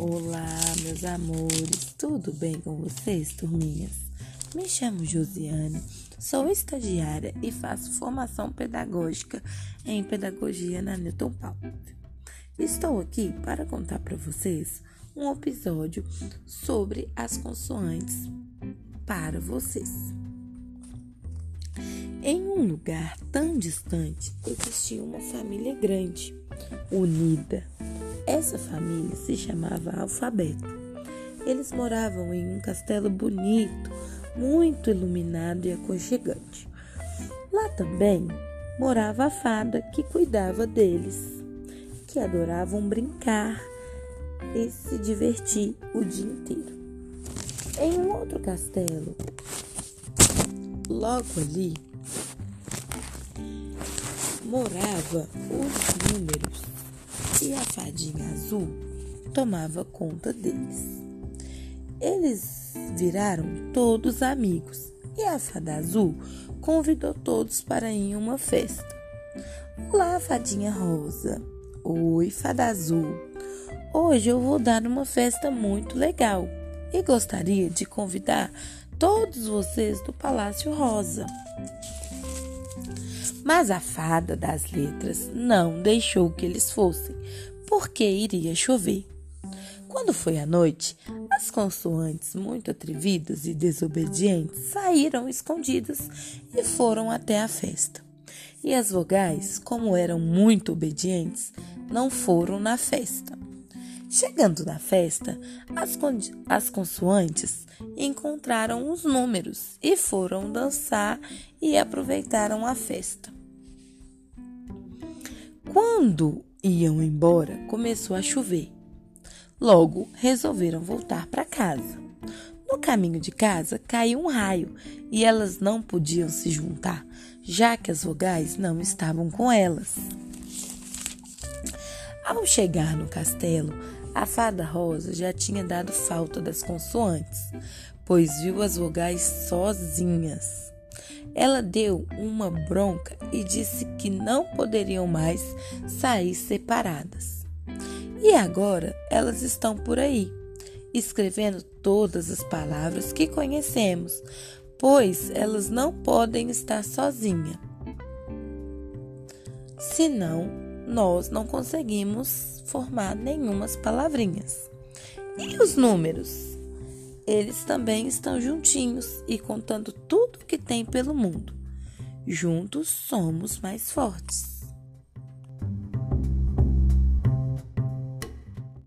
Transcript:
Olá, meus amores, tudo bem com vocês, turminhas? Me chamo Josiane, sou estagiária e faço formação pedagógica em pedagogia na Newton Paulo. Estou aqui para contar para vocês um episódio sobre as consoantes para vocês. Em um lugar tão distante existia uma família grande, unida essa família se chamava Alfabeto. Eles moravam em um castelo bonito, muito iluminado e aconchegante. Lá também morava a fada que cuidava deles, que adoravam brincar e se divertir o dia inteiro. Em um outro castelo, logo ali, morava os números e a fadinha azul tomava conta deles. Eles viraram todos amigos e a fada azul convidou todos para ir em uma festa. Olá, fadinha rosa. Oi, fada azul. Hoje eu vou dar uma festa muito legal e gostaria de convidar todos vocês do Palácio Rosa. Mas a fada das letras não deixou que eles fossem, porque iria chover. Quando foi à noite, as consoantes, muito atrevidas e desobedientes, saíram escondidas e foram até a festa. E as vogais, como eram muito obedientes, não foram na festa. Chegando na festa, as, as consoantes encontraram os números e foram dançar e aproveitaram a festa. Quando iam embora, começou a chover. Logo, resolveram voltar para casa. No caminho de casa caiu um raio e elas não podiam se juntar, já que as vogais não estavam com elas. Ao chegar no castelo, a fada rosa já tinha dado falta das consoantes, pois viu as vogais sozinhas. Ela deu uma bronca e disse que não poderiam mais sair separadas. E agora elas estão por aí, escrevendo todas as palavras que conhecemos, pois elas não podem estar sozinhas. Senão, nós não conseguimos formar nenhumas palavrinhas. E os números? Eles também estão juntinhos e contando tudo o que tem pelo mundo. Juntos somos mais fortes.